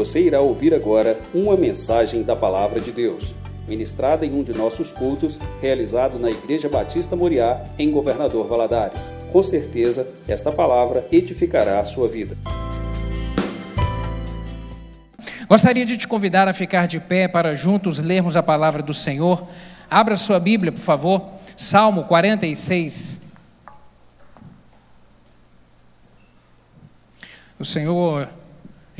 Você irá ouvir agora uma mensagem da Palavra de Deus, ministrada em um de nossos cultos, realizado na Igreja Batista Moriá, em Governador Valadares. Com certeza, esta palavra edificará a sua vida. Gostaria de te convidar a ficar de pé para juntos lermos a palavra do Senhor. Abra sua Bíblia, por favor. Salmo 46. O Senhor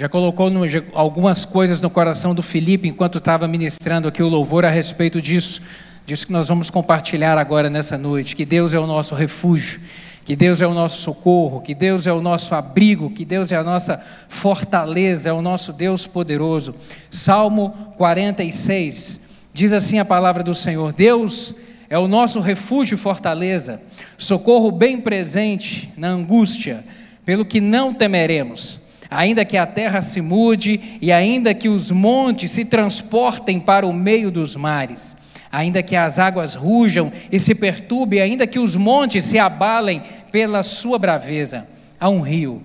já colocou no, já, algumas coisas no coração do Felipe enquanto estava ministrando aqui o louvor a respeito disso. Disso que nós vamos compartilhar agora nessa noite. Que Deus é o nosso refúgio, que Deus é o nosso socorro, que Deus é o nosso abrigo, que Deus é a nossa fortaleza, é o nosso Deus poderoso. Salmo 46 diz assim a palavra do Senhor: Deus é o nosso refúgio e fortaleza, socorro bem presente na angústia pelo que não temeremos, ainda que a terra se mude e ainda que os montes se transportem para o meio dos mares, ainda que as águas rujam e se perturbem, ainda que os montes se abalem pela sua braveza. Há um rio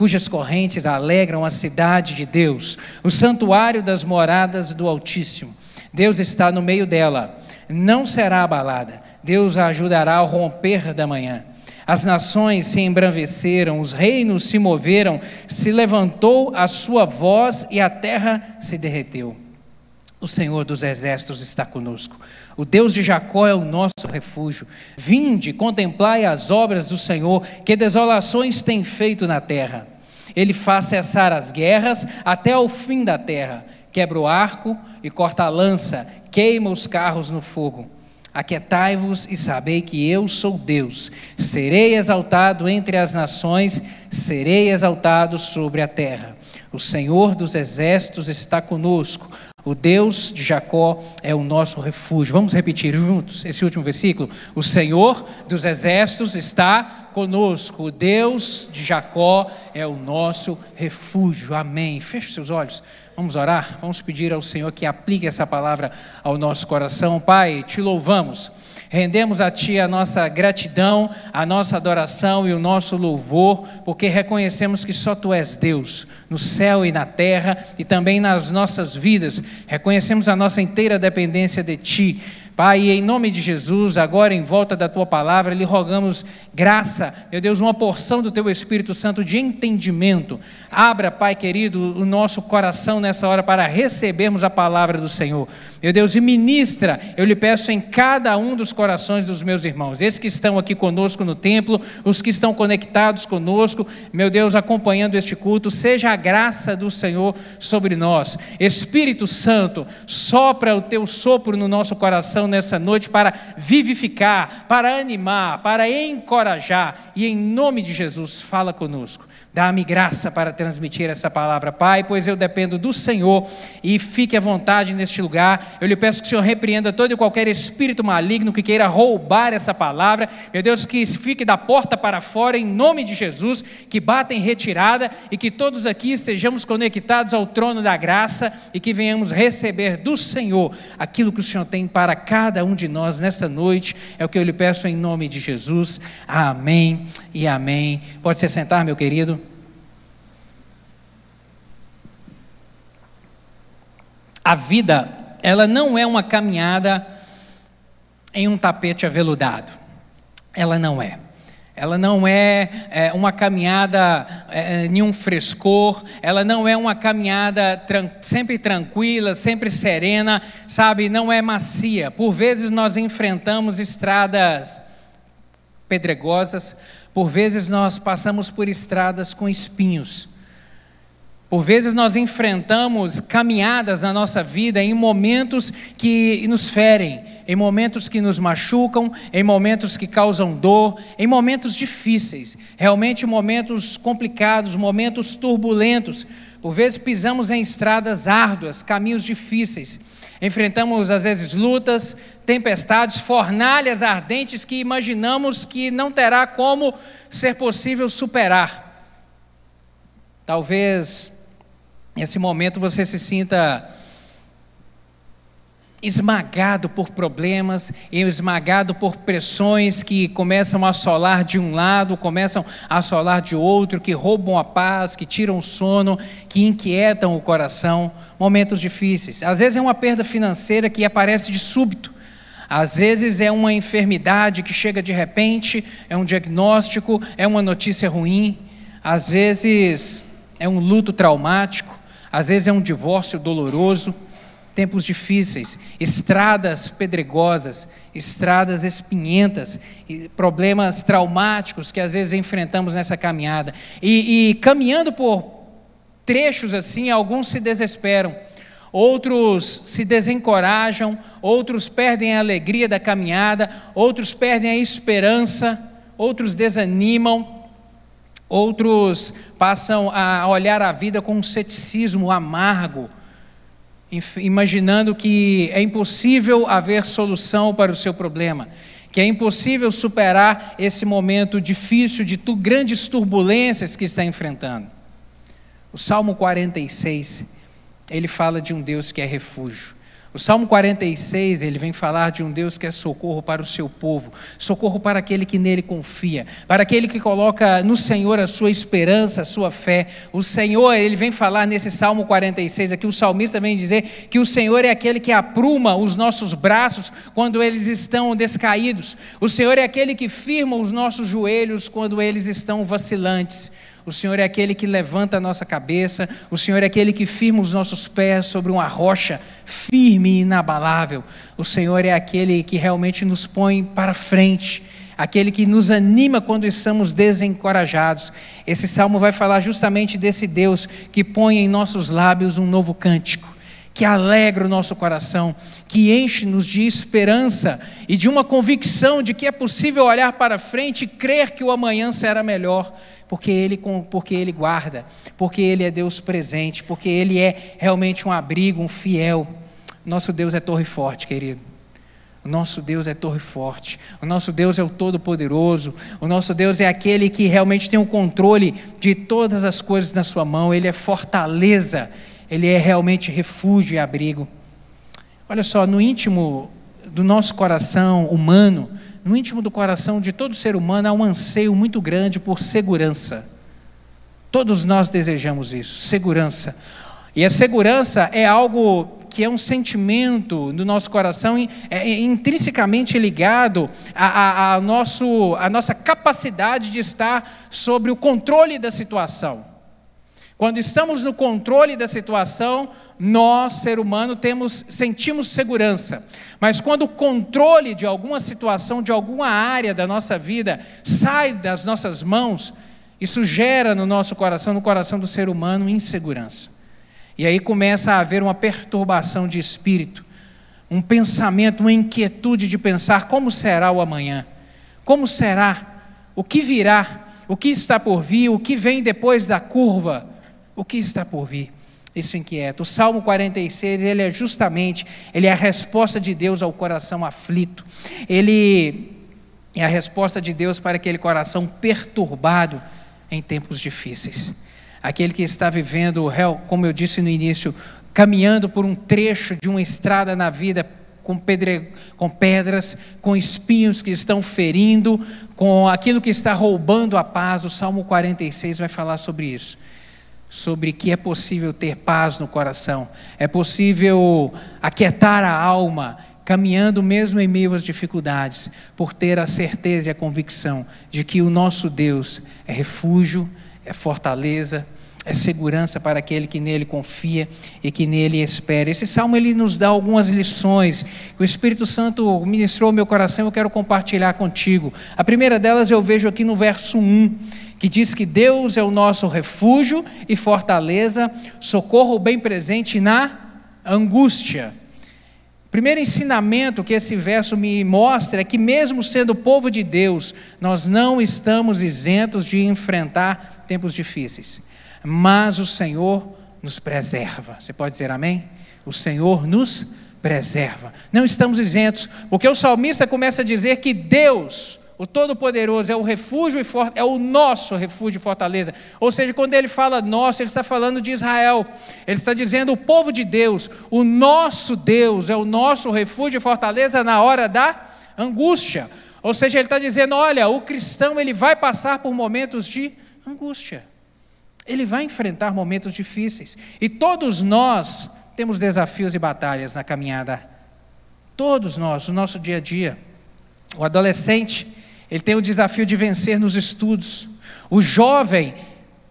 cujas correntes alegram a cidade de Deus, o santuário das moradas do Altíssimo. Deus está no meio dela, não será abalada. Deus a ajudará ao romper da manhã. As nações se embranqueceram, os reinos se moveram, se levantou a sua voz e a terra se derreteu. O Senhor dos exércitos está conosco. O Deus de Jacó é o nosso refúgio. Vinde, contemplai as obras do Senhor, que desolações tem feito na terra. Ele faz cessar as guerras até ao fim da terra. Quebra o arco e corta a lança, queima os carros no fogo. Aquietai-vos e sabei que eu sou Deus. Serei exaltado entre as nações, serei exaltado sobre a terra. O Senhor dos exércitos está conosco. O Deus de Jacó é o nosso refúgio. Vamos repetir juntos esse último versículo? O Senhor dos exércitos está conosco. O Deus de Jacó é o nosso refúgio. Amém. Feche seus olhos. Vamos orar? Vamos pedir ao Senhor que aplique essa palavra ao nosso coração. Pai, te louvamos. Rendemos a Ti a nossa gratidão, a nossa adoração e o nosso louvor, porque reconhecemos que só Tu és Deus, no céu e na terra e também nas nossas vidas. Reconhecemos a nossa inteira dependência de Ti. Pai, em nome de Jesus, agora em volta da tua palavra, lhe rogamos graça, meu Deus, uma porção do teu Espírito Santo de entendimento. Abra, Pai querido, o nosso coração nessa hora para recebermos a palavra do Senhor. Meu Deus, e ministra, eu lhe peço em cada um dos corações dos meus irmãos, esses que estão aqui conosco no templo, os que estão conectados conosco, meu Deus, acompanhando este culto, seja a graça do Senhor sobre nós. Espírito Santo, sopra o teu sopro no nosso coração nessa noite para vivificar, para animar, para encorajar, e em nome de Jesus, fala conosco. Dá-me graça para transmitir essa palavra, Pai, pois eu dependo do Senhor e fique à vontade neste lugar. Eu lhe peço que o Senhor repreenda todo e qualquer espírito maligno que queira roubar essa palavra. Meu Deus, que fique da porta para fora em nome de Jesus, que bata em retirada e que todos aqui estejamos conectados ao trono da graça e que venhamos receber do Senhor aquilo que o Senhor tem para cada um de nós nessa noite. É o que eu lhe peço em nome de Jesus. Amém e amém. Pode se sentar, meu querido. A vida, ela não é uma caminhada em um tapete aveludado. Ela não é. Ela não é, é uma caminhada é, em um frescor, ela não é uma caminhada tran sempre tranquila, sempre serena, sabe? Não é macia. Por vezes nós enfrentamos estradas pedregosas, por vezes nós passamos por estradas com espinhos. Por vezes nós enfrentamos caminhadas na nossa vida em momentos que nos ferem, em momentos que nos machucam, em momentos que causam dor, em momentos difíceis, realmente momentos complicados, momentos turbulentos. Por vezes pisamos em estradas árduas, caminhos difíceis. Enfrentamos às vezes lutas, tempestades, fornalhas ardentes que imaginamos que não terá como ser possível superar. Talvez Nesse momento você se sinta esmagado por problemas, esmagado por pressões que começam a assolar de um lado, começam a assolar de outro, que roubam a paz, que tiram o sono, que inquietam o coração. Momentos difíceis. Às vezes é uma perda financeira que aparece de súbito. Às vezes é uma enfermidade que chega de repente, é um diagnóstico, é uma notícia ruim. Às vezes é um luto traumático, às vezes é um divórcio doloroso tempos difíceis, estradas pedregosas, estradas espinhentas, problemas traumáticos que às vezes enfrentamos nessa caminhada. E, e caminhando por trechos assim, alguns se desesperam, outros se desencorajam, outros perdem a alegria da caminhada, outros perdem a esperança, outros desanimam. Outros passam a olhar a vida com um ceticismo amargo, imaginando que é impossível haver solução para o seu problema, que é impossível superar esse momento difícil de tu, grandes turbulências que está enfrentando. O Salmo 46, ele fala de um Deus que é refúgio. O Salmo 46, ele vem falar de um Deus que é socorro para o seu povo, socorro para aquele que nele confia, para aquele que coloca no Senhor a sua esperança, a sua fé. O Senhor, ele vem falar nesse Salmo 46 aqui, o salmista vem dizer que o Senhor é aquele que apruma os nossos braços quando eles estão descaídos. O Senhor é aquele que firma os nossos joelhos quando eles estão vacilantes. O Senhor é aquele que levanta a nossa cabeça, o Senhor é aquele que firma os nossos pés sobre uma rocha firme e inabalável. O Senhor é aquele que realmente nos põe para frente, aquele que nos anima quando estamos desencorajados. Esse salmo vai falar justamente desse Deus que põe em nossos lábios um novo cântico, que alegra o nosso coração, que enche-nos de esperança e de uma convicção de que é possível olhar para frente e crer que o amanhã será melhor porque ele, porque ele guarda, porque Ele é Deus presente, porque Ele é realmente um abrigo, um fiel. Nosso Deus é torre forte, querido. O nosso Deus é torre forte. O nosso Deus é o Todo-Poderoso. O nosso Deus é aquele que realmente tem o controle de todas as coisas na sua mão. Ele é fortaleza. Ele é realmente refúgio e abrigo. Olha só, no íntimo do nosso coração humano, no íntimo do coração de todo ser humano há um anseio muito grande por segurança. Todos nós desejamos isso, segurança. E a segurança é algo que é um sentimento do nosso coração é, é intrinsecamente ligado à, a, a, nosso, à nossa capacidade de estar sobre o controle da situação. Quando estamos no controle da situação, nós, ser humano, temos, sentimos segurança. Mas quando o controle de alguma situação, de alguma área da nossa vida sai das nossas mãos, isso gera no nosso coração, no coração do ser humano, insegurança. E aí começa a haver uma perturbação de espírito, um pensamento, uma inquietude de pensar como será o amanhã, como será, o que virá, o que está por vir, o que vem depois da curva o que está por vir? Isso inquieta. O Salmo 46, ele é justamente, ele é a resposta de Deus ao coração aflito. Ele é a resposta de Deus para aquele coração perturbado em tempos difíceis. Aquele que está vivendo, como eu disse no início, caminhando por um trecho de uma estrada na vida com, pedre, com pedras, com espinhos que estão ferindo, com aquilo que está roubando a paz. O Salmo 46 vai falar sobre isso sobre que é possível ter paz no coração, é possível aquietar a alma, caminhando mesmo em meio às dificuldades, por ter a certeza e a convicção de que o nosso Deus é refúgio, é fortaleza, é segurança para aquele que nele confia e que nele espera. Esse salmo ele nos dá algumas lições que o Espírito Santo ministrou ao meu coração, eu quero compartilhar contigo. A primeira delas eu vejo aqui no verso 1 que diz que Deus é o nosso refúgio e fortaleza, socorro bem presente na angústia. Primeiro ensinamento que esse verso me mostra é que, mesmo sendo povo de Deus, nós não estamos isentos de enfrentar tempos difíceis, mas o Senhor nos preserva. Você pode dizer amém? O Senhor nos preserva. Não estamos isentos, porque o salmista começa a dizer que Deus, o Todo-Poderoso é o refúgio e for, é o nosso refúgio e fortaleza. Ou seja, quando ele fala nosso, ele está falando de Israel. Ele está dizendo o povo de Deus, o nosso Deus é o nosso refúgio e fortaleza na hora da angústia. Ou seja, ele está dizendo, olha, o cristão ele vai passar por momentos de angústia. Ele vai enfrentar momentos difíceis. E todos nós temos desafios e batalhas na caminhada. Todos nós, no nosso dia a dia. O adolescente, ele tem o desafio de vencer nos estudos. O jovem,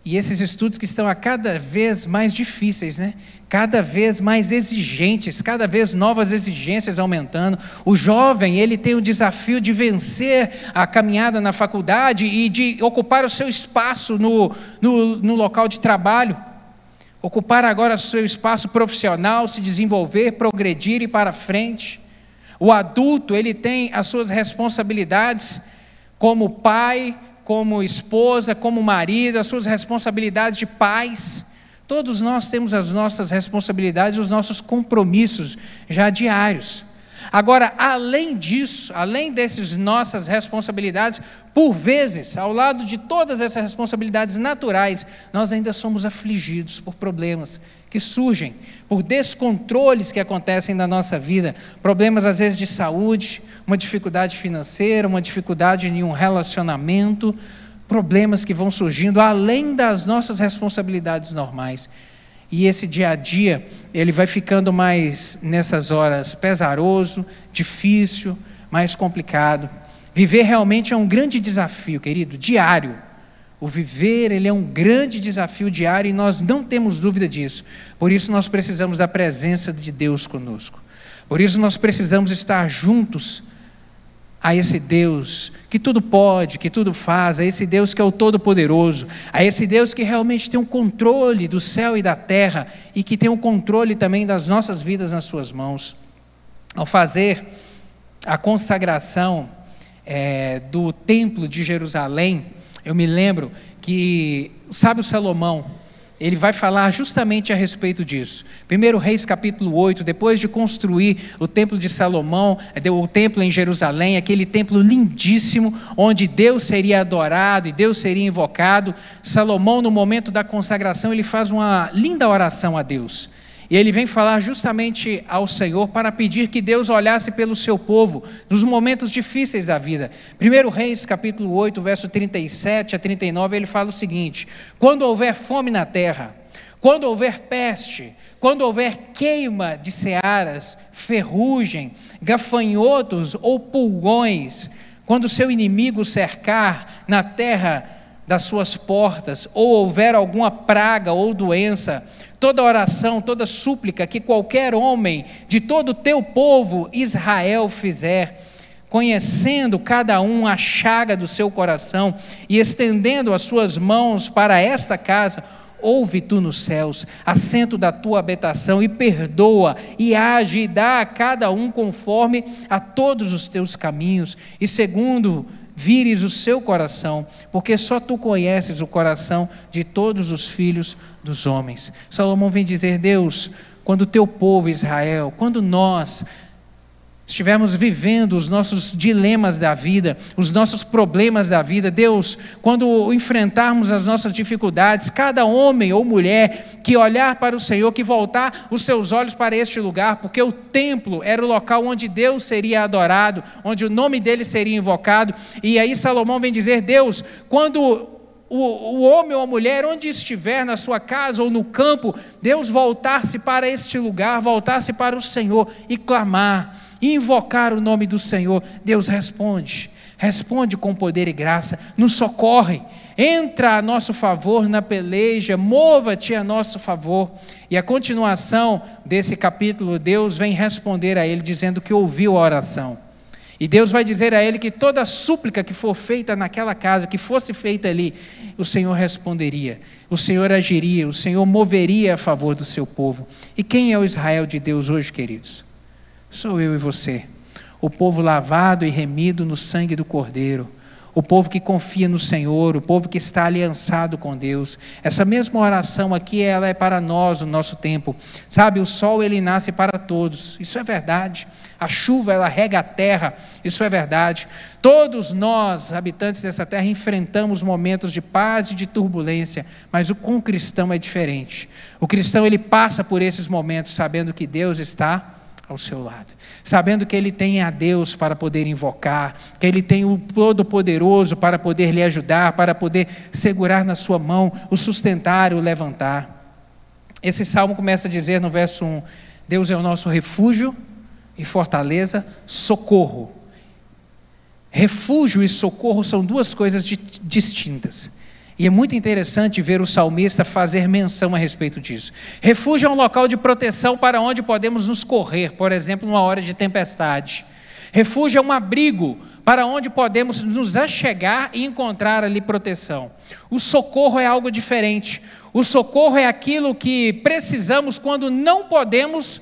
e esses estudos que estão a cada vez mais difíceis, né? Cada vez mais exigentes, cada vez novas exigências aumentando. O jovem, ele tem o desafio de vencer a caminhada na faculdade e de ocupar o seu espaço no, no, no local de trabalho. Ocupar agora o seu espaço profissional, se desenvolver, progredir e para frente. O adulto, ele tem as suas responsabilidades como pai, como esposa, como marido, as suas responsabilidades de pais. Todos nós temos as nossas responsabilidades, os nossos compromissos já diários. Agora, além disso, além dessas nossas responsabilidades, por vezes, ao lado de todas essas responsabilidades naturais, nós ainda somos afligidos por problemas que surgem, por descontroles que acontecem na nossa vida, problemas às vezes de saúde, uma dificuldade financeira, uma dificuldade em um relacionamento, problemas que vão surgindo além das nossas responsabilidades normais. E esse dia a dia, ele vai ficando mais, nessas horas, pesaroso, difícil, mais complicado. Viver realmente é um grande desafio, querido, diário. O viver, ele é um grande desafio diário e nós não temos dúvida disso. Por isso nós precisamos da presença de Deus conosco. Por isso nós precisamos estar juntos a esse Deus que tudo pode, que tudo faz, a esse Deus que é o Todo-Poderoso, a esse Deus que realmente tem o um controle do céu e da terra e que tem o um controle também das nossas vidas nas Suas mãos. Ao fazer a consagração é, do Templo de Jerusalém, eu me lembro que o sábio Salomão, ele vai falar justamente a respeito disso. Primeiro Reis capítulo 8, depois de construir o templo de Salomão, o templo em Jerusalém, aquele templo lindíssimo, onde Deus seria adorado e Deus seria invocado, Salomão no momento da consagração, ele faz uma linda oração a Deus. E ele vem falar justamente ao Senhor para pedir que Deus olhasse pelo seu povo nos momentos difíceis da vida. 1 Reis, capítulo 8, verso 37 a 39, ele fala o seguinte: Quando houver fome na terra, quando houver peste, quando houver queima de searas, ferrugem, gafanhotos ou pulgões, quando seu inimigo cercar na terra das suas portas, ou houver alguma praga ou doença, toda oração, toda súplica que qualquer homem de todo o teu povo Israel fizer, conhecendo cada um a chaga do seu coração e estendendo as suas mãos para esta casa, ouve tu nos céus, assento da tua habitação, e perdoa, e age, e dá a cada um conforme a todos os teus caminhos, e segundo vires o seu coração, porque só tu conheces o coração de todos os filhos dos homens. Salomão vem dizer: Deus, quando o teu povo Israel, quando nós estivermos vivendo os nossos dilemas da vida, os nossos problemas da vida, Deus, quando enfrentarmos as nossas dificuldades, cada homem ou mulher que olhar para o Senhor, que voltar os seus olhos para este lugar, porque o templo era o local onde Deus seria adorado, onde o nome dele seria invocado, e aí Salomão vem dizer: Deus, quando o, o, homem ou a mulher, onde estiver, na sua casa ou no campo, Deus voltar-se para este lugar, voltar-se para o Senhor e clamar invocar o nome do Senhor, Deus responde. Responde com poder e graça, nos socorre, entra a nosso favor na peleja, mova-te a nosso favor. E a continuação desse capítulo, Deus vem responder a ele, dizendo que ouviu a oração. E Deus vai dizer a ele que toda súplica que for feita naquela casa, que fosse feita ali, o Senhor responderia, o Senhor agiria, o Senhor moveria a favor do seu povo. E quem é o Israel de Deus hoje, queridos? Sou eu e você, o povo lavado e remido no sangue do Cordeiro, o povo que confia no Senhor, o povo que está aliançado com Deus. Essa mesma oração aqui, ela é para nós no nosso tempo. Sabe, o sol ele nasce para todos. Isso é verdade. A chuva ela rega a terra. Isso é verdade. Todos nós, habitantes dessa terra, enfrentamos momentos de paz e de turbulência, mas o com o cristão é diferente. O cristão ele passa por esses momentos sabendo que Deus está ao seu lado, sabendo que ele tem a Deus para poder invocar, que ele tem o Todo-Poderoso para poder lhe ajudar, para poder segurar na sua mão, o sustentar, o levantar. Esse salmo começa a dizer no verso 1: Deus é o nosso refúgio e fortaleza, socorro. Refúgio e socorro são duas coisas distintas. E é muito interessante ver o salmista fazer menção a respeito disso. Refúgio é um local de proteção para onde podemos nos correr, por exemplo, numa hora de tempestade. Refúgio é um abrigo para onde podemos nos achegar e encontrar ali proteção. O socorro é algo diferente. O socorro é aquilo que precisamos quando não podemos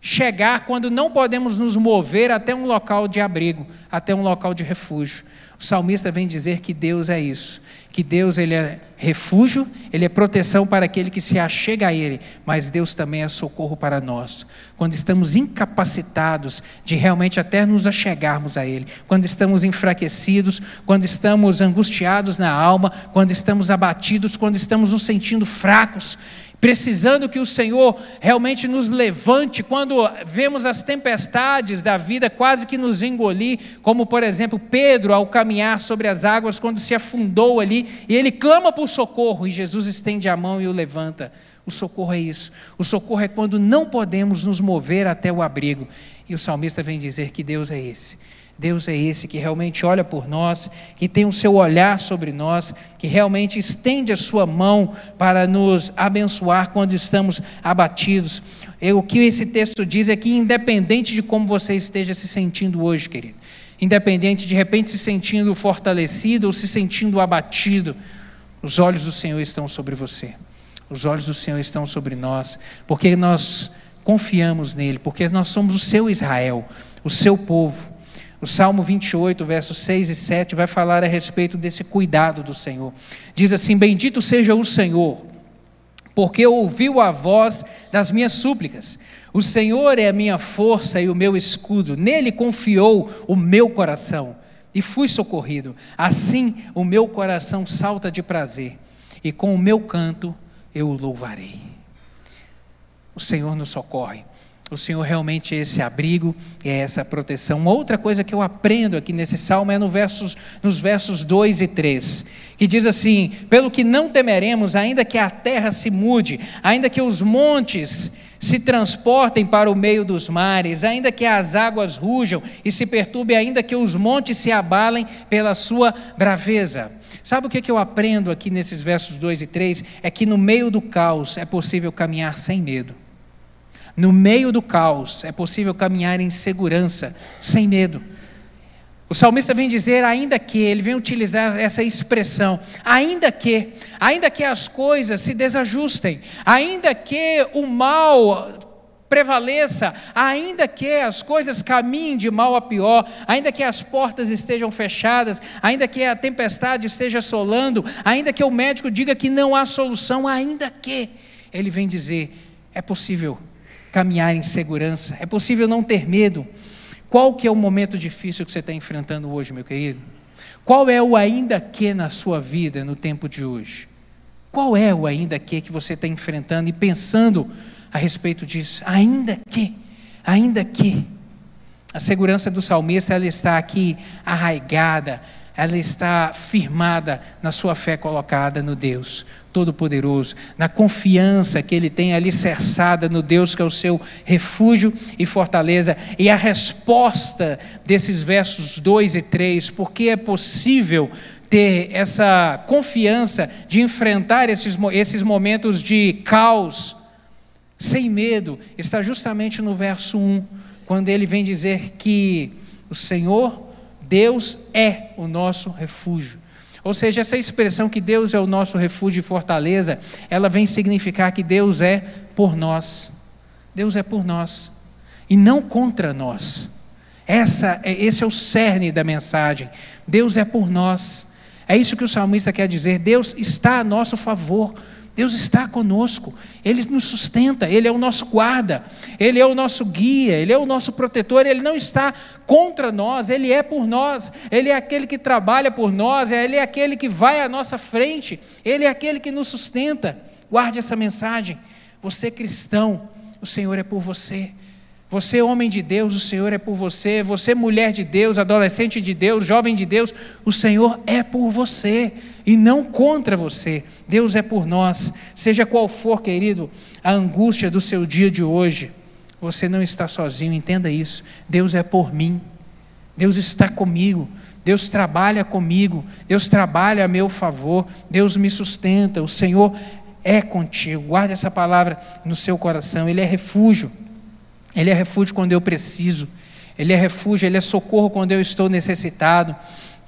chegar, quando não podemos nos mover até um local de abrigo, até um local de refúgio. O salmista vem dizer que Deus é isso, que Deus ele é refúgio, ele é proteção para aquele que se achega a ele, mas Deus também é socorro para nós. Quando estamos incapacitados de realmente até nos achegarmos a ele, quando estamos enfraquecidos, quando estamos angustiados na alma, quando estamos abatidos, quando estamos nos sentindo fracos, precisando que o Senhor realmente nos levante quando vemos as tempestades da vida quase que nos engolir, como por exemplo Pedro ao caminhar sobre as águas quando se afundou ali e ele clama por socorro e Jesus estende a mão e o levanta. O socorro é isso. O socorro é quando não podemos nos mover até o abrigo. E o salmista vem dizer que Deus é esse Deus é esse que realmente olha por nós, que tem o seu olhar sobre nós, que realmente estende a sua mão para nos abençoar quando estamos abatidos. E o que esse texto diz é que, independente de como você esteja se sentindo hoje, querido, independente de repente se sentindo fortalecido ou se sentindo abatido, os olhos do Senhor estão sobre você, os olhos do Senhor estão sobre nós, porque nós confiamos nele, porque nós somos o seu Israel, o seu povo. O Salmo 28, versos 6 e 7, vai falar a respeito desse cuidado do Senhor. Diz assim: Bendito seja o Senhor, porque ouviu a voz das minhas súplicas. O Senhor é a minha força e o meu escudo, nele confiou o meu coração e fui socorrido. Assim o meu coração salta de prazer, e com o meu canto eu o louvarei. O Senhor nos socorre. O Senhor realmente é esse abrigo, é essa proteção. Uma outra coisa que eu aprendo aqui nesse salmo é no versos, nos versos 2 e 3, que diz assim: Pelo que não temeremos, ainda que a terra se mude, ainda que os montes se transportem para o meio dos mares, ainda que as águas rujam e se perturbem, ainda que os montes se abalem pela sua braveza. Sabe o que eu aprendo aqui nesses versos 2 e 3? É que no meio do caos é possível caminhar sem medo. No meio do caos é possível caminhar em segurança, sem medo. O salmista vem dizer, ainda que, ele vem utilizar essa expressão, ainda que, ainda que as coisas se desajustem, ainda que o mal prevaleça, ainda que as coisas caminhem de mal a pior, ainda que as portas estejam fechadas, ainda que a tempestade esteja assolando, ainda que o médico diga que não há solução, ainda que, ele vem dizer, é possível caminhar em segurança. É possível não ter medo. Qual que é o momento difícil que você está enfrentando hoje, meu querido? Qual é o ainda que na sua vida no tempo de hoje? Qual é o ainda que que você está enfrentando e pensando a respeito disso? Ainda que, ainda que. A segurança do salmista ela está aqui arraigada, ela está firmada na sua fé colocada no Deus Todo-Poderoso, na confiança que ele tem alicerçada no Deus que é o seu refúgio e fortaleza. E a resposta desses versos 2 e 3, porque é possível ter essa confiança de enfrentar esses, esses momentos de caos sem medo, está justamente no verso 1, quando ele vem dizer que o Senhor Deus é o nosso refúgio. Ou seja, essa expressão que Deus é o nosso refúgio e fortaleza, ela vem significar que Deus é por nós. Deus é por nós e não contra nós. Essa, é, esse é o cerne da mensagem. Deus é por nós. É isso que o salmista quer dizer. Deus está a nosso favor. Deus está conosco, Ele nos sustenta, Ele é o nosso guarda, Ele é o nosso guia, Ele é o nosso protetor, Ele não está contra nós, Ele é por nós, Ele é aquele que trabalha por nós, Ele é aquele que vai à nossa frente, Ele é aquele que nos sustenta. Guarde essa mensagem. Você cristão, o Senhor é por você. Você, homem de Deus, o Senhor é por você. Você, mulher de Deus, adolescente de Deus, jovem de Deus, o Senhor é por você e não contra você. Deus é por nós. Seja qual for, querido, a angústia do seu dia de hoje, você não está sozinho, entenda isso. Deus é por mim. Deus está comigo. Deus trabalha comigo. Deus trabalha a meu favor. Deus me sustenta. O Senhor é contigo. Guarde essa palavra no seu coração. Ele é refúgio. Ele é refúgio quando eu preciso. Ele é refúgio, ele é socorro quando eu estou necessitado.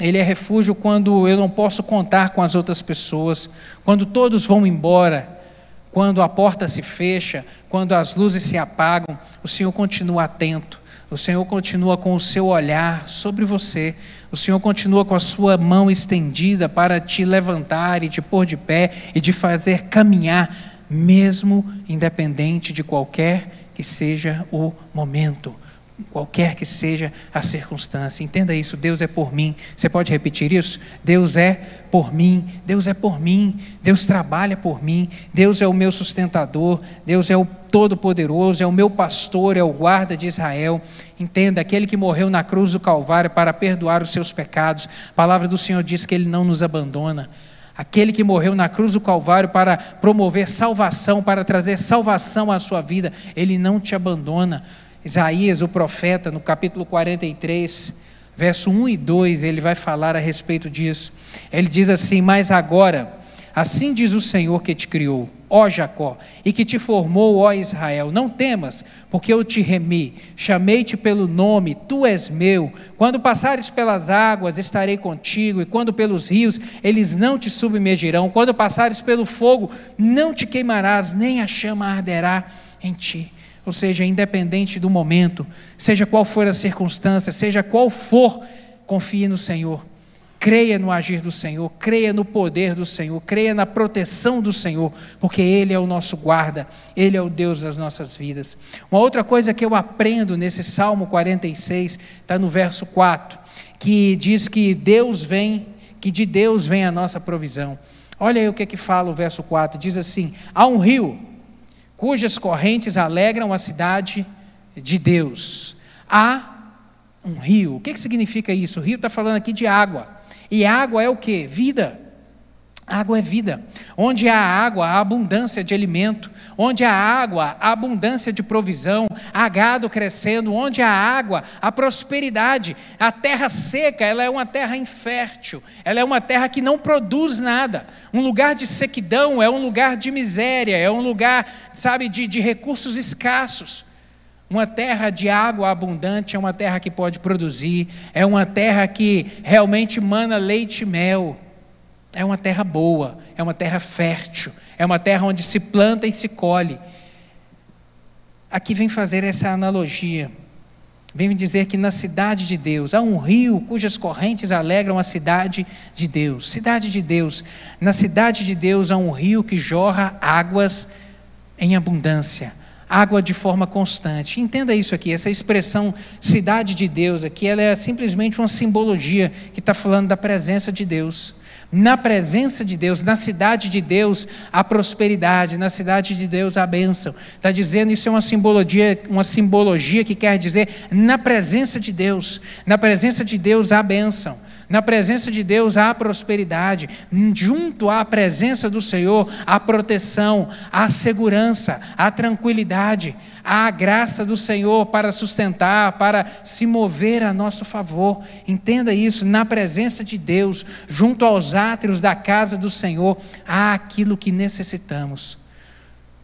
Ele é refúgio quando eu não posso contar com as outras pessoas. Quando todos vão embora, quando a porta se fecha, quando as luzes se apagam, o Senhor continua atento. O Senhor continua com o seu olhar sobre você. O Senhor continua com a sua mão estendida para te levantar e te pôr de pé e de fazer caminhar, mesmo independente de qualquer que seja o momento, qualquer que seja a circunstância. Entenda isso, Deus é por mim. Você pode repetir isso? Deus é por mim, Deus é por mim, Deus trabalha por mim, Deus é o meu sustentador, Deus é o todo-poderoso, é o meu pastor, é o guarda de Israel. Entenda, aquele que morreu na cruz do Calvário para perdoar os seus pecados. A palavra do Senhor diz que ele não nos abandona aquele que morreu na cruz do Calvário para promover salvação, para trazer salvação à sua vida, ele não te abandona. Isaías, o profeta, no capítulo 43, verso 1 e 2, ele vai falar a respeito disso. Ele diz assim: Mas agora Assim diz o Senhor que te criou, ó Jacó, e que te formou, ó Israel: Não temas, porque eu te remi, chamei-te pelo nome, tu és meu. Quando passares pelas águas, estarei contigo, e quando pelos rios, eles não te submergirão. Quando passares pelo fogo, não te queimarás, nem a chama arderá em ti. Ou seja, independente do momento, seja qual for a circunstância, seja qual for, confie no Senhor Creia no agir do Senhor, creia no poder do Senhor, creia na proteção do Senhor, porque Ele é o nosso guarda, Ele é o Deus das nossas vidas. Uma outra coisa que eu aprendo nesse Salmo 46, está no verso 4, que diz que Deus vem, que de Deus vem a nossa provisão. Olha aí o que, é que fala o verso 4: diz assim: há um rio cujas correntes alegram a cidade de Deus. Há um rio. O que, que significa isso? O rio está falando aqui de água. E água é o que? Vida. Água é vida. Onde há água, há abundância de alimento. Onde há água, há abundância de provisão. Há gado crescendo. Onde há água, há prosperidade. A terra seca, ela é uma terra infértil. Ela é uma terra que não produz nada. Um lugar de sequidão é um lugar de miséria. É um lugar, sabe, de, de recursos escassos. Uma terra de água abundante é uma terra que pode produzir, é uma terra que realmente mana leite e mel. É uma terra boa, é uma terra fértil, é uma terra onde se planta e se colhe. Aqui vem fazer essa analogia. Vem dizer que na cidade de Deus há um rio cujas correntes alegram a cidade de Deus. Cidade de Deus. Na cidade de Deus há um rio que jorra águas em abundância água de forma constante. Entenda isso aqui, essa expressão cidade de Deus aqui, ela é simplesmente uma simbologia que está falando da presença de Deus. Na presença de Deus, na cidade de Deus, a prosperidade, na cidade de Deus, a bênção. Está dizendo isso é uma simbologia, uma simbologia que quer dizer na presença de Deus, na presença de Deus, a bênção. Na presença de Deus há prosperidade, junto à presença do Senhor há proteção, há segurança, há tranquilidade, há a graça do Senhor para sustentar, para se mover a nosso favor. Entenda isso, na presença de Deus, junto aos átrios da casa do Senhor, há aquilo que necessitamos.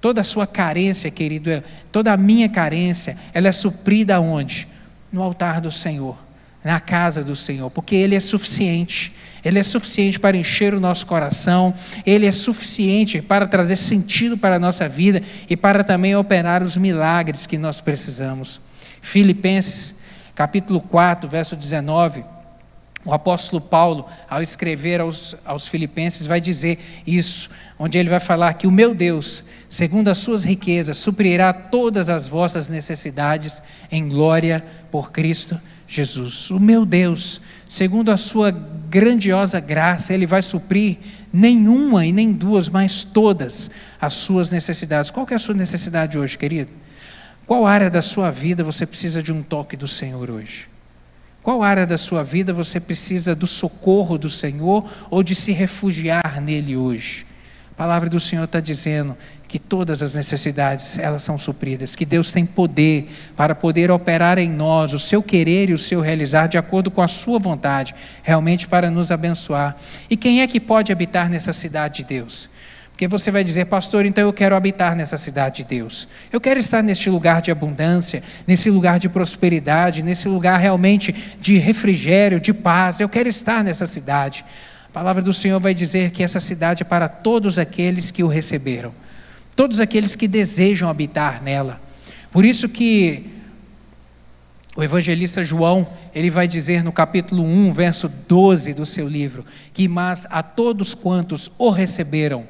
Toda a sua carência, querido, toda a minha carência, ela é suprida onde? No altar do Senhor na casa do Senhor, porque Ele é suficiente. Ele é suficiente para encher o nosso coração, Ele é suficiente para trazer sentido para a nossa vida e para também operar os milagres que nós precisamos. Filipenses, capítulo 4, verso 19. O apóstolo Paulo, ao escrever aos, aos Filipenses, vai dizer isso, onde ele vai falar que o meu Deus, segundo as suas riquezas, suprirá todas as vossas necessidades em glória por Cristo Jesus. O meu Deus, segundo a sua grandiosa graça, ele vai suprir nenhuma e nem duas, mas todas as suas necessidades. Qual é a sua necessidade hoje, querido? Qual área da sua vida você precisa de um toque do Senhor hoje? Qual área da sua vida você precisa do socorro do Senhor ou de se refugiar nele hoje? A palavra do Senhor está dizendo que todas as necessidades elas são supridas, que Deus tem poder para poder operar em nós o seu querer e o seu realizar de acordo com a sua vontade, realmente para nos abençoar. E quem é que pode habitar nessa cidade de Deus? Porque você vai dizer, pastor, então eu quero habitar nessa cidade de Deus. Eu quero estar neste lugar de abundância, nesse lugar de prosperidade, nesse lugar realmente de refrigério, de paz. Eu quero estar nessa cidade. A palavra do Senhor vai dizer que essa cidade é para todos aqueles que o receberam, todos aqueles que desejam habitar nela. Por isso que o evangelista João, ele vai dizer no capítulo 1, verso 12 do seu livro, que mas a todos quantos o receberam,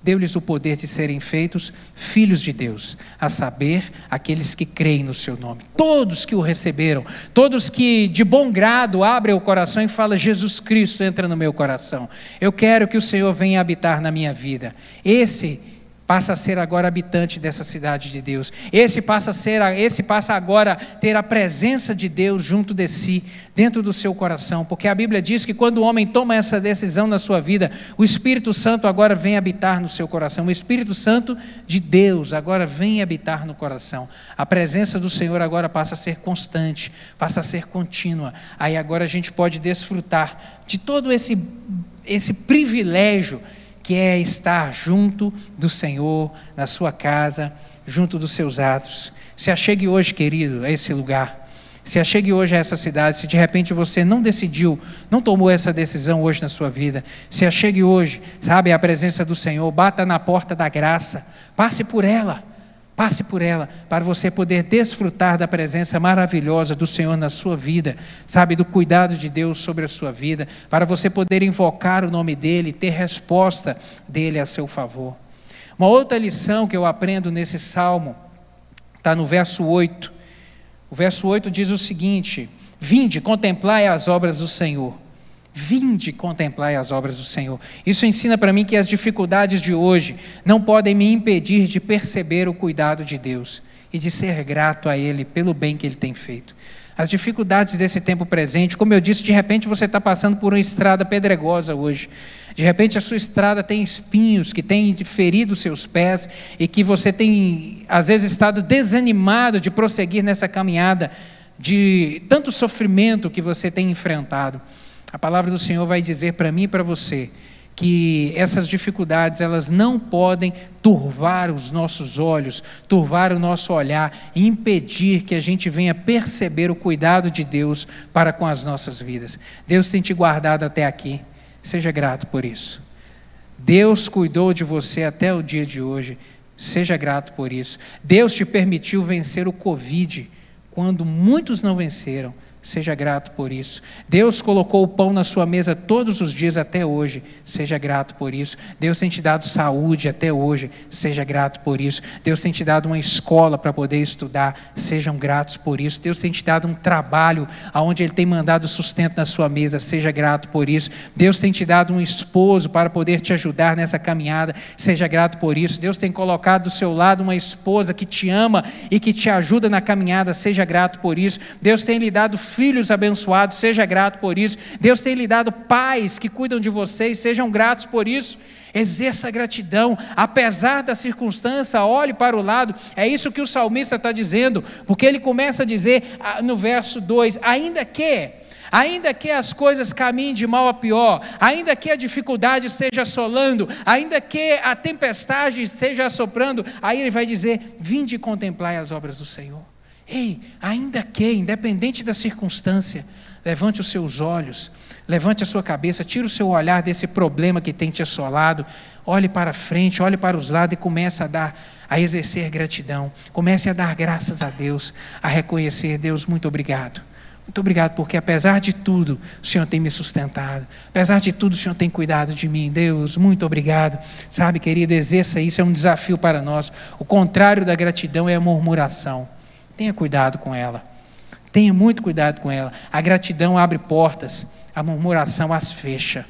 deu-lhes o poder de serem feitos filhos de Deus, a saber, aqueles que creem no seu nome. Todos que o receberam, todos que de bom grado abrem o coração e falam: Jesus Cristo entra no meu coração. Eu quero que o Senhor venha habitar na minha vida. Esse passa a ser agora habitante dessa cidade de Deus. Esse passa a ser, esse passa agora a ter a presença de Deus junto de si, dentro do seu coração, porque a Bíblia diz que quando o homem toma essa decisão na sua vida, o Espírito Santo agora vem habitar no seu coração. O Espírito Santo de Deus agora vem habitar no coração. A presença do Senhor agora passa a ser constante, passa a ser contínua. Aí agora a gente pode desfrutar de todo esse esse privilégio que é estar junto do Senhor, na sua casa, junto dos seus atos. Se achegue hoje, querido, a esse lugar. Se achegue hoje a essa cidade. Se de repente você não decidiu, não tomou essa decisão hoje na sua vida, se achegue hoje, sabe, a presença do Senhor. Bata na porta da graça. Passe por ela. Passe por ela para você poder desfrutar da presença maravilhosa do Senhor na sua vida, sabe, do cuidado de Deus sobre a sua vida, para você poder invocar o nome dEle, ter resposta dEle a seu favor. Uma outra lição que eu aprendo nesse salmo está no verso 8. O verso 8 diz o seguinte: Vinde, contemplai as obras do Senhor Vinde contemplai as obras do Senhor. Isso ensina para mim que as dificuldades de hoje não podem me impedir de perceber o cuidado de Deus e de ser grato a Ele pelo bem que Ele tem feito. As dificuldades desse tempo presente, como eu disse, de repente você está passando por uma estrada pedregosa hoje. De repente a sua estrada tem espinhos que têm ferido seus pés e que você tem, às vezes, estado desanimado de prosseguir nessa caminhada de tanto sofrimento que você tem enfrentado. A palavra do Senhor vai dizer para mim e para você que essas dificuldades elas não podem turvar os nossos olhos, turvar o nosso olhar e impedir que a gente venha perceber o cuidado de Deus para com as nossas vidas. Deus tem te guardado até aqui. Seja grato por isso. Deus cuidou de você até o dia de hoje. Seja grato por isso. Deus te permitiu vencer o Covid quando muitos não venceram. Seja grato por isso. Deus colocou o pão na sua mesa todos os dias até hoje. Seja grato por isso. Deus tem te dado saúde até hoje. Seja grato por isso. Deus tem te dado uma escola para poder estudar. Sejam gratos por isso. Deus tem te dado um trabalho aonde Ele tem mandado sustento na sua mesa. Seja grato por isso. Deus tem te dado um esposo para poder te ajudar nessa caminhada. Seja grato por isso. Deus tem colocado do seu lado uma esposa que te ama e que te ajuda na caminhada. Seja grato por isso. Deus tem lhe dado filhos abençoados, seja grato por isso. Deus tem lhe dado pais que cuidam de vocês, sejam gratos por isso. Exerça gratidão, apesar da circunstância, olhe para o lado. É isso que o salmista está dizendo, porque ele começa a dizer ah, no verso 2: ainda que ainda que as coisas caminhem de mal a pior, ainda que a dificuldade esteja assolando, ainda que a tempestade esteja assoprando, aí ele vai dizer: Vinde contemplar as obras do Senhor. Ei, ainda que, independente da circunstância, levante os seus olhos, levante a sua cabeça, tire o seu olhar desse problema que tem te assolado, olhe para frente, olhe para os lados e comece a dar, a exercer gratidão. Comece a dar graças a Deus, a reconhecer, Deus, muito obrigado. Muito obrigado, porque apesar de tudo, o Senhor tem me sustentado. Apesar de tudo, o Senhor tem cuidado de mim. Deus, muito obrigado. Sabe, querido, exerça isso, é um desafio para nós. O contrário da gratidão é a murmuração. Tenha cuidado com ela. Tenha muito cuidado com ela. A gratidão abre portas, a murmuração as fecha.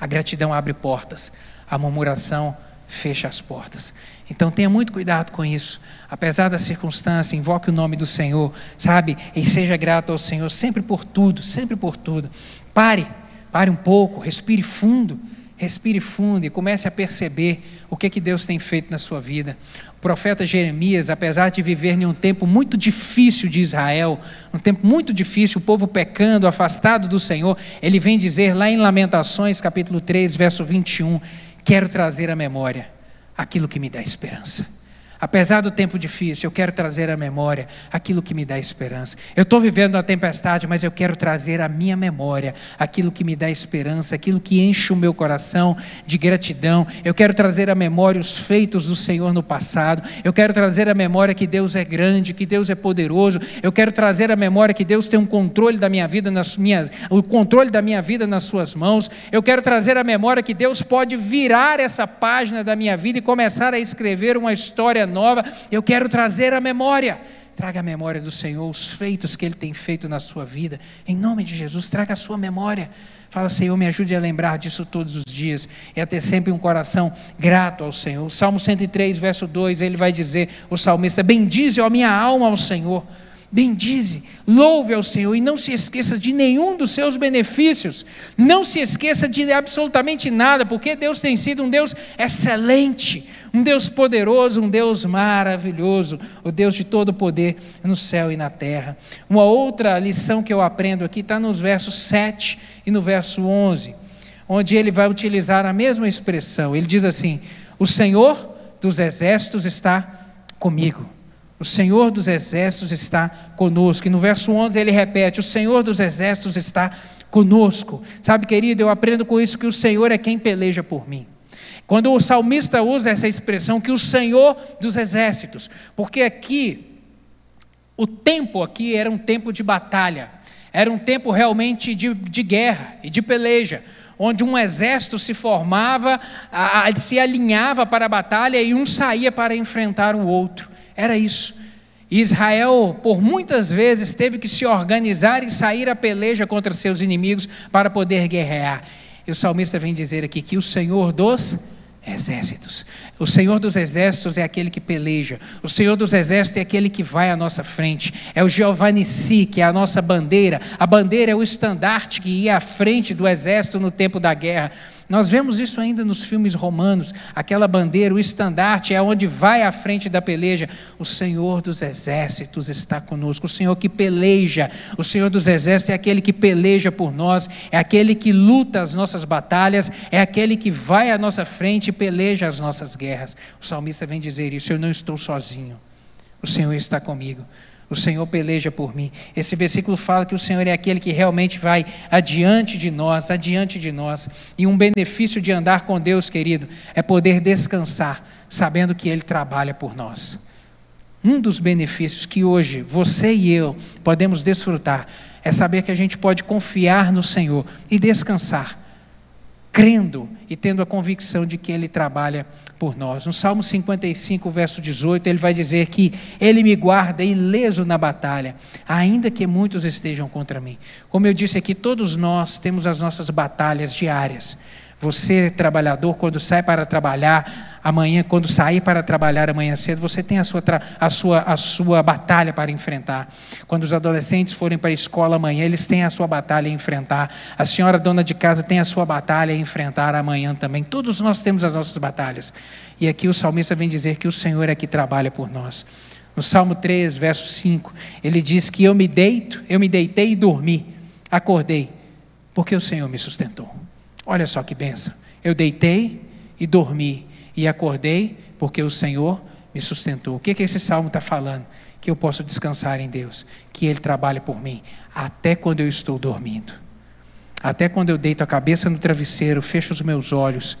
A gratidão abre portas, a murmuração fecha as portas. Então tenha muito cuidado com isso. Apesar da circunstância, invoque o nome do Senhor, sabe? E seja grato ao Senhor sempre por tudo, sempre por tudo. Pare, pare um pouco, respire fundo, respire fundo e comece a perceber o que que Deus tem feito na sua vida. O profeta Jeremias, apesar de viver em um tempo muito difícil de Israel, um tempo muito difícil, o povo pecando, afastado do Senhor, ele vem dizer lá em Lamentações, capítulo 3, verso 21, quero trazer à memória aquilo que me dá esperança. Apesar do tempo difícil, eu quero trazer à memória aquilo que me dá esperança. Eu estou vivendo uma tempestade, mas eu quero trazer à minha memória aquilo que me dá esperança, aquilo que enche o meu coração de gratidão. Eu quero trazer à memória os feitos do Senhor no passado. Eu quero trazer à memória que Deus é grande, que Deus é poderoso. Eu quero trazer à memória que Deus tem um controle da minha vida nas minhas, o controle da minha vida nas suas mãos. Eu quero trazer à memória que Deus pode virar essa página da minha vida e começar a escrever uma história nova, eu quero trazer a memória. Traga a memória do Senhor, os feitos que Ele tem feito na sua vida. Em nome de Jesus, traga a sua memória. Fala, Senhor, me ajude a lembrar disso todos os dias e a ter sempre um coração grato ao Senhor. O Salmo 103, verso 2, ele vai dizer, o salmista: Bendize, ó minha alma, ao Senhor Bendize, louve ao Senhor e não se esqueça de nenhum dos seus benefícios. Não se esqueça de absolutamente nada, porque Deus tem sido um Deus excelente, um Deus poderoso, um Deus maravilhoso, o Deus de todo poder no céu e na terra. Uma outra lição que eu aprendo aqui está nos versos 7 e no verso 11, onde ele vai utilizar a mesma expressão. Ele diz assim: O Senhor dos exércitos está comigo. O Senhor dos exércitos está conosco. E no verso 11 ele repete: O Senhor dos exércitos está conosco. Sabe, querido, eu aprendo com isso que o Senhor é quem peleja por mim. Quando o salmista usa essa expressão, que o Senhor dos exércitos, porque aqui, o tempo aqui era um tempo de batalha, era um tempo realmente de, de guerra e de peleja, onde um exército se formava, a, a, se alinhava para a batalha e um saía para enfrentar o outro. Era isso. Israel, por muitas vezes, teve que se organizar e sair a peleja contra seus inimigos para poder guerrear. E o salmista vem dizer aqui que o Senhor dos exércitos. O Senhor dos exércitos é aquele que peleja. O Senhor dos exércitos é aquele que vai à nossa frente. É o Jeová Nissi, que é a nossa bandeira. A bandeira é o estandarte que ia à frente do exército no tempo da guerra. Nós vemos isso ainda nos filmes romanos, aquela bandeira, o estandarte é onde vai à frente da peleja. O Senhor dos exércitos está conosco, o Senhor que peleja, o Senhor dos exércitos é aquele que peleja por nós, é aquele que luta as nossas batalhas, é aquele que vai à nossa frente e peleja as nossas guerras. O salmista vem dizer isso: eu não estou sozinho, o Senhor está comigo. O Senhor peleja por mim. Esse versículo fala que o Senhor é aquele que realmente vai adiante de nós, adiante de nós. E um benefício de andar com Deus, querido, é poder descansar, sabendo que Ele trabalha por nós. Um dos benefícios que hoje você e eu podemos desfrutar é saber que a gente pode confiar no Senhor e descansar crendo e tendo a convicção de que Ele trabalha por nós. No Salmo 55, verso 18, ele vai dizer que Ele me guarda ileso na batalha, ainda que muitos estejam contra mim. Como eu disse aqui, todos nós temos as nossas batalhas diárias. Você, trabalhador, quando sai para trabalhar, amanhã, quando sair para trabalhar amanhã cedo, você tem a sua, a sua, a sua batalha para enfrentar. Quando os adolescentes forem para a escola amanhã, eles têm a sua batalha a enfrentar. A senhora dona de casa tem a sua batalha a enfrentar amanhã também. Todos nós temos as nossas batalhas. E aqui o salmista vem dizer que o Senhor é que trabalha por nós. No Salmo 3, verso 5, ele diz que eu me deito, eu me deitei e dormi, acordei, porque o Senhor me sustentou. Olha só que benção. Eu deitei e dormi e acordei porque o Senhor me sustentou. O que, que esse salmo está falando? Que eu posso descansar em Deus, que Ele trabalha por mim, até quando eu estou dormindo. Até quando eu deito a cabeça no travesseiro, fecho os meus olhos,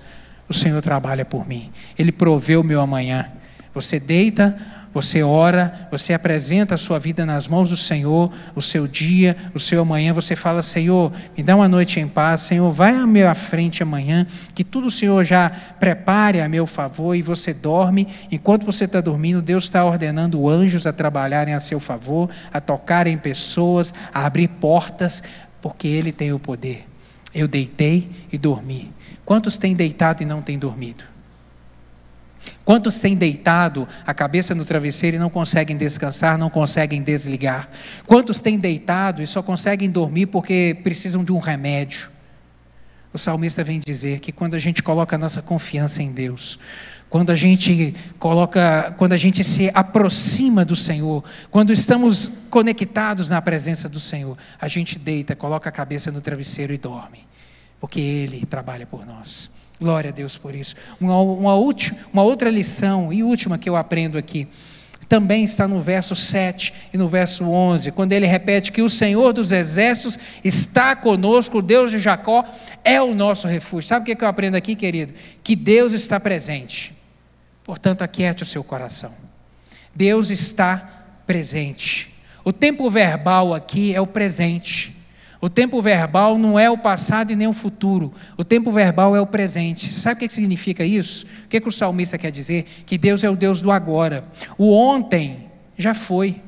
o Senhor trabalha por mim. Ele proveu o meu amanhã. Você deita, você ora, você apresenta a sua vida nas mãos do Senhor, o seu dia, o seu amanhã, você fala: Senhor, me dá uma noite em paz, Senhor, vai à minha frente amanhã, que tudo o Senhor já prepare a meu favor e você dorme. Enquanto você está dormindo, Deus está ordenando anjos a trabalharem a seu favor, a tocarem pessoas, a abrir portas, porque Ele tem o poder. Eu deitei e dormi. Quantos têm deitado e não têm dormido? Quantos têm deitado a cabeça no travesseiro e não conseguem descansar, não conseguem desligar? Quantos têm deitado e só conseguem dormir porque precisam de um remédio? O salmista vem dizer que quando a gente coloca a nossa confiança em Deus, quando a gente coloca, quando a gente se aproxima do Senhor, quando estamos conectados na presença do Senhor, a gente deita, coloca a cabeça no travesseiro e dorme, porque Ele trabalha por nós. Glória a Deus por isso. Uma, uma, última, uma outra lição, e última que eu aprendo aqui, também está no verso 7 e no verso 11, quando ele repete que o Senhor dos exércitos está conosco, o Deus de Jacó é o nosso refúgio. Sabe o que eu aprendo aqui, querido? Que Deus está presente. Portanto, aquiete o seu coração. Deus está presente. O tempo verbal aqui é o presente. O tempo verbal não é o passado e nem o futuro. O tempo verbal é o presente. Sabe o que significa isso? O que, que o salmista quer dizer? Que Deus é o Deus do agora. O ontem já foi.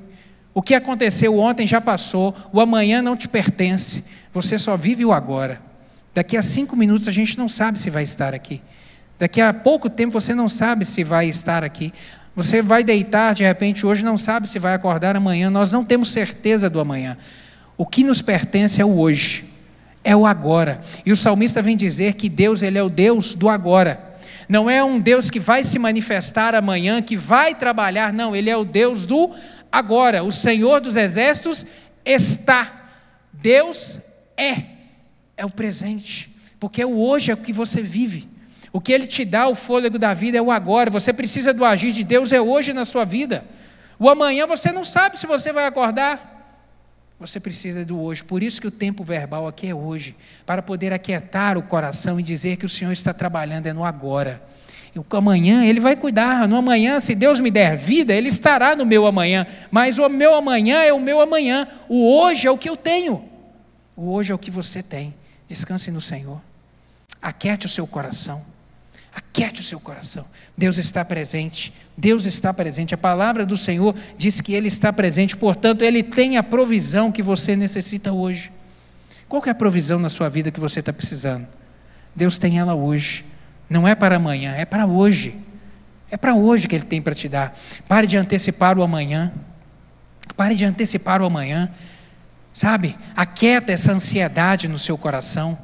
O que aconteceu ontem já passou. O amanhã não te pertence. Você só vive o agora. Daqui a cinco minutos a gente não sabe se vai estar aqui. Daqui a pouco tempo você não sabe se vai estar aqui. Você vai deitar de repente hoje, não sabe se vai acordar amanhã. Nós não temos certeza do amanhã. O que nos pertence é o hoje, é o agora. E o salmista vem dizer que Deus ele é o Deus do agora. Não é um Deus que vai se manifestar amanhã, que vai trabalhar, não, ele é o Deus do agora. O Senhor dos exércitos está. Deus é, é o presente, porque o hoje é o que você vive. O que ele te dá, o fôlego da vida, é o agora. Você precisa do agir de Deus, é hoje na sua vida. O amanhã você não sabe se você vai acordar. Você precisa do hoje. Por isso que o tempo verbal aqui é hoje, para poder aquietar o coração e dizer que o Senhor está trabalhando é no agora. E o amanhã ele vai cuidar. No amanhã, se Deus me der vida, ele estará no meu amanhã. Mas o meu amanhã é o meu amanhã. O hoje é o que eu tenho. O hoje é o que você tem. Descanse no Senhor. Aquete o seu coração. Aquiete o seu coração. Deus está presente. Deus está presente. A palavra do Senhor diz que Ele está presente, portanto, Ele tem a provisão que você necessita hoje. Qual é a provisão na sua vida que você está precisando? Deus tem ela hoje. Não é para amanhã, é para hoje. É para hoje que Ele tem para te dar. Pare de antecipar o amanhã. Pare de antecipar o amanhã. Sabe? Aquieta essa ansiedade no seu coração.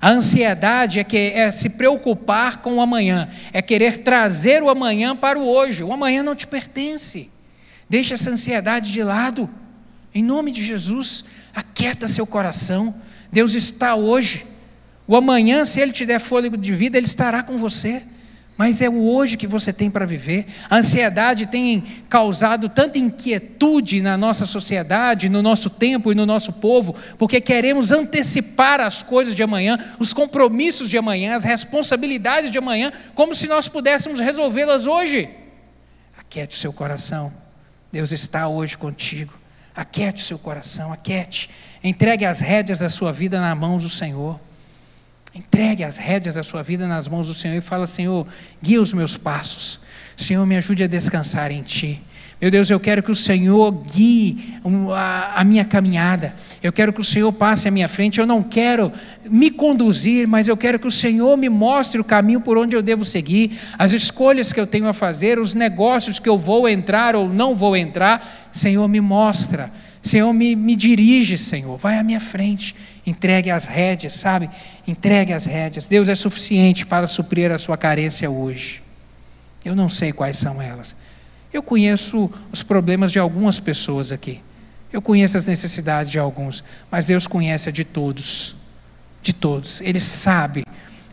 A ansiedade é, que, é se preocupar com o amanhã, é querer trazer o amanhã para o hoje. O amanhã não te pertence. Deixa essa ansiedade de lado. Em nome de Jesus, aquieta seu coração. Deus está hoje. O amanhã, se Ele te der fôlego de vida, Ele estará com você mas é o hoje que você tem para viver. A ansiedade tem causado tanta inquietude na nossa sociedade, no nosso tempo e no nosso povo, porque queremos antecipar as coisas de amanhã, os compromissos de amanhã, as responsabilidades de amanhã, como se nós pudéssemos resolvê-las hoje. Aquete o seu coração, Deus está hoje contigo. Aquete o seu coração, aquete. Entregue as rédeas da sua vida na mão do Senhor. Entregue as rédeas da sua vida nas mãos do Senhor e fala: Senhor, guia os meus passos. Senhor, me ajude a descansar em Ti. Meu Deus, eu quero que o Senhor guie a, minha caminhada. Eu quero que o Senhor passe à minha frente. Eu não quero me conduzir, mas eu quero que o Senhor me mostre o caminho por onde eu devo seguir, as escolhas que eu tenho a fazer, os negócios que eu vou entrar ou não vou entrar. Senhor, me mostra. Senhor, me, me dirige, Senhor. Vai à minha frente entregue as rédeas, sabe? Entregue as rédeas. Deus é suficiente para suprir a sua carência hoje. Eu não sei quais são elas. Eu conheço os problemas de algumas pessoas aqui. Eu conheço as necessidades de alguns, mas Deus conhece a de todos. De todos. Ele sabe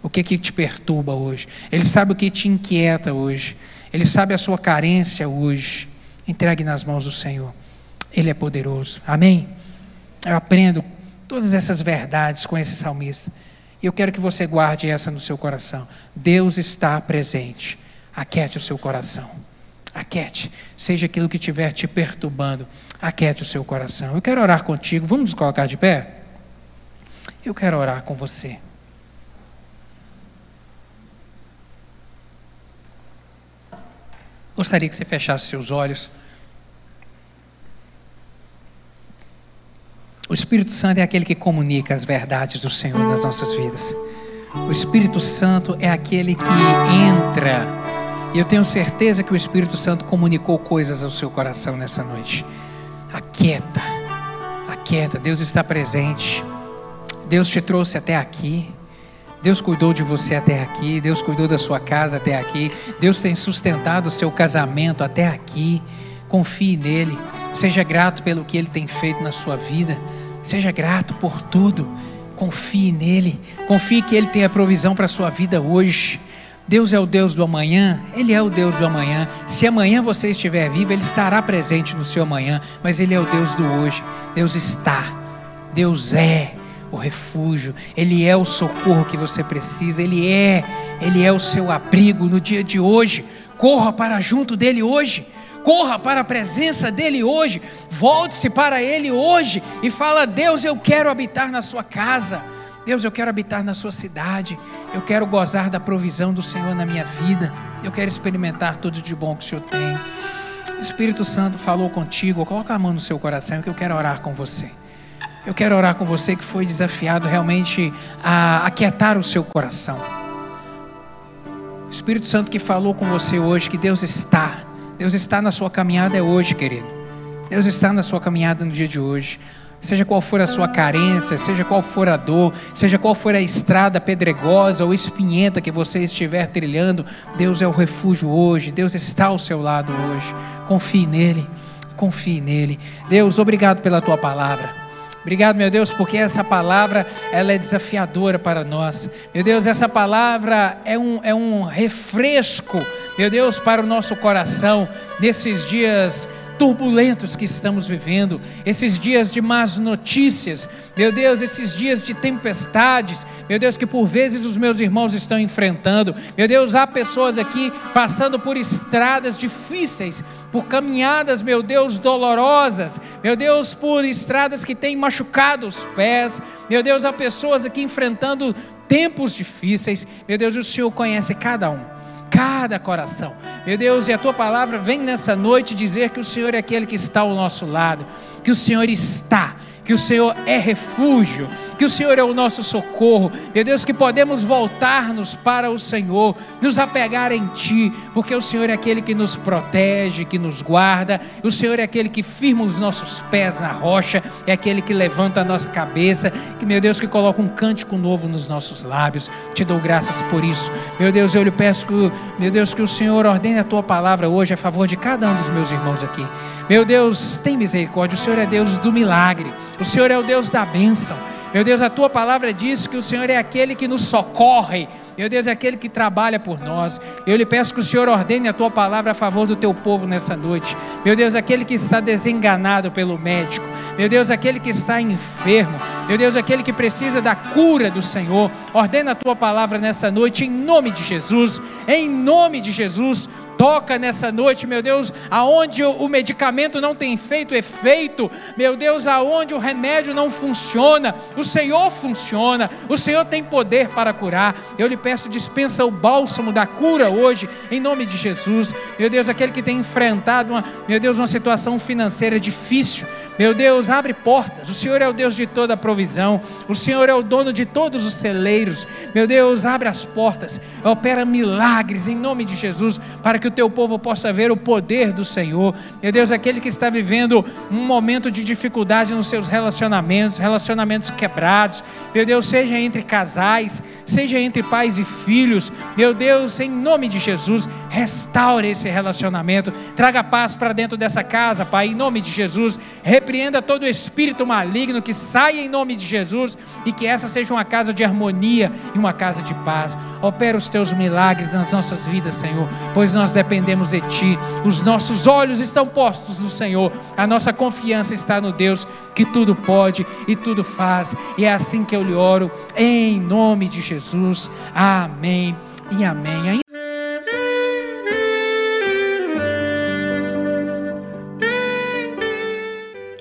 o que, que te perturba hoje. Ele sabe o que te inquieta hoje. Ele sabe a sua carência hoje. Entregue nas mãos do Senhor. Ele é poderoso. Amém? Eu aprendo todas essas verdades com esse salmista. E eu quero que você guarde essa no seu coração. Deus está presente. Aquete o seu coração. Aquiete, seja aquilo que estiver te perturbando, aquiete o seu coração. Eu quero orar contigo, vamos nos colocar de pé? Eu quero orar com você. Gostaria que você fechasse seus olhos. O Espírito Santo é aquele que comunica as verdades do Senhor nas nossas vidas. O Espírito Santo é aquele que entra. E eu tenho certeza que o Espírito Santo comunicou coisas ao seu coração nessa noite. Aquieta, aquieta. Deus está presente. Deus te trouxe até aqui. Deus cuidou de você até aqui, Deus cuidou da sua casa até aqui, Deus tem sustentado o seu casamento até aqui. Confie nele, seja grato pelo que ele tem feito na sua vida, seja grato por tudo. Confie nele, confie que ele tem a provisão para a sua vida hoje. Deus é o Deus do amanhã, Ele é o Deus do amanhã. Se amanhã você estiver vivo, Ele estará presente no seu amanhã, mas Ele é o Deus do hoje. Deus está, Deus é o refúgio, Ele é o socorro que você precisa, Ele é, Ele é o seu abrigo no dia de hoje. Corra para junto dEle hoje, corra para a presença dEle hoje, volte-se para Ele hoje e fala: Deus, eu quero habitar na Sua casa. Deus, eu quero habitar na Sua cidade, eu quero gozar da provisão do Senhor na minha vida, eu quero experimentar tudo de bom que o Senhor tem. O Espírito Santo falou contigo, coloca a mão no seu coração que eu quero orar com você. Eu quero orar com você que foi desafiado realmente a aquietar o seu coração. Espírito Santo que falou com você hoje que Deus está, Deus está na sua caminhada é hoje, querido. Deus está na sua caminhada no dia de hoje. Seja qual for a sua carência, seja qual for a dor, seja qual for a estrada pedregosa ou espinhenta que você estiver trilhando, Deus é o refúgio hoje, Deus está ao seu lado hoje. Confie nele, confie nele. Deus, obrigado pela tua palavra. Obrigado, meu Deus, porque essa palavra ela é desafiadora para nós. Meu Deus, essa palavra é um, é um refresco, meu Deus, para o nosso coração nesses dias turbulentos que estamos vivendo, esses dias de más notícias, meu Deus, esses dias de tempestades, meu Deus, que por vezes os meus irmãos estão enfrentando, meu Deus, há pessoas aqui passando por estradas difíceis, por caminhadas, meu Deus, dolorosas, meu Deus, por estradas que têm machucado os pés, meu Deus, há pessoas aqui enfrentando tempos difíceis, meu Deus, o Senhor conhece cada um cada coração. Meu Deus, e a tua palavra vem nessa noite dizer que o Senhor é aquele que está ao nosso lado, que o Senhor está que o Senhor é refúgio, que o Senhor é o nosso socorro. Meu Deus, que podemos voltar-nos para o Senhor, nos apegar em Ti, porque o Senhor é aquele que nos protege, que nos guarda, o Senhor é aquele que firma os nossos pés na rocha, é aquele que levanta a nossa cabeça, que, meu Deus, que coloca um cântico novo nos nossos lábios. Te dou graças por isso. Meu Deus, eu lhe peço que, meu Deus, que o Senhor ordene a Tua palavra hoje a favor de cada um dos meus irmãos aqui. Meu Deus, tem misericórdia, o Senhor é Deus do milagre. O Senhor é o Deus da bênção. Meu Deus, a tua palavra diz que o Senhor é aquele que nos socorre. Meu Deus, é aquele que trabalha por nós. Eu lhe peço que o Senhor ordene a tua palavra a favor do teu povo nessa noite. Meu Deus, aquele que está desenganado pelo médico. Meu Deus, aquele que está enfermo. Meu Deus, aquele que precisa da cura do Senhor. Ordena a tua palavra nessa noite em nome de Jesus. Em nome de Jesus. Toca nessa noite, meu Deus, aonde o medicamento não tem feito efeito, meu Deus, aonde o remédio não funciona, o Senhor funciona, o Senhor tem poder para curar. Eu lhe peço, dispensa o bálsamo da cura hoje, em nome de Jesus. Meu Deus, aquele que tem enfrentado, uma, meu Deus, uma situação financeira difícil, meu Deus, abre portas. O Senhor é o Deus de toda provisão. O Senhor é o dono de todos os celeiros. Meu Deus, abre as portas. Opera milagres em nome de Jesus para que o teu povo possa ver o poder do Senhor. Meu Deus, aquele que está vivendo um momento de dificuldade nos seus relacionamentos, relacionamentos quebrados. Meu Deus, seja entre casais, seja entre pais e filhos. Meu Deus, em nome de Jesus, restaure esse relacionamento. Traga paz para dentro dessa casa, Pai, em nome de Jesus repreenda todo espírito maligno que saia em nome de Jesus e que essa seja uma casa de harmonia e uma casa de paz. Opera os teus milagres nas nossas vidas, Senhor, pois nós dependemos de Ti. Os nossos olhos estão postos no Senhor, a nossa confiança está no Deus que tudo pode e tudo faz. E é assim que eu lhe oro, em nome de Jesus. Amém e amém.